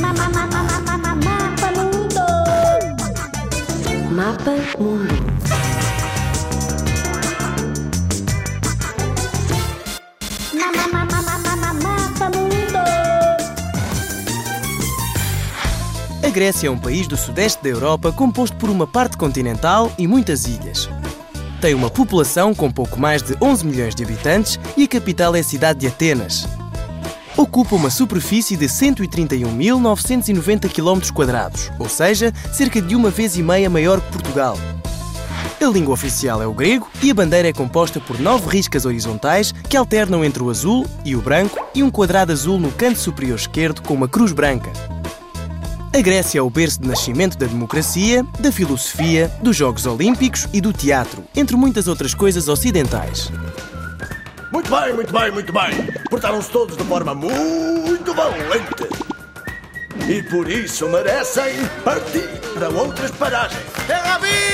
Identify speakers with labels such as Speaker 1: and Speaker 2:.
Speaker 1: Mapa Mundo.
Speaker 2: Mapa Mundo. Mapa Mundo.
Speaker 3: A Grécia é um país do sudeste da Europa composto por uma parte continental e muitas ilhas. Tem uma população com pouco mais de 11 milhões de habitantes e a capital é a cidade de Atenas. Ocupa uma superfície de 131.990 km, ou seja, cerca de uma vez e meia maior que Portugal. A língua oficial é o grego e a bandeira é composta por nove riscas horizontais que alternam entre o azul e o branco e um quadrado azul no canto superior esquerdo com uma cruz branca. A Grécia é o berço de nascimento da democracia, da filosofia, dos Jogos Olímpicos e do teatro, entre muitas outras coisas ocidentais.
Speaker 4: Muito bem, muito bem, muito bem. Portaram-se todos de forma muito valente. E por isso merecem partir para outras paragens. Terra à vista!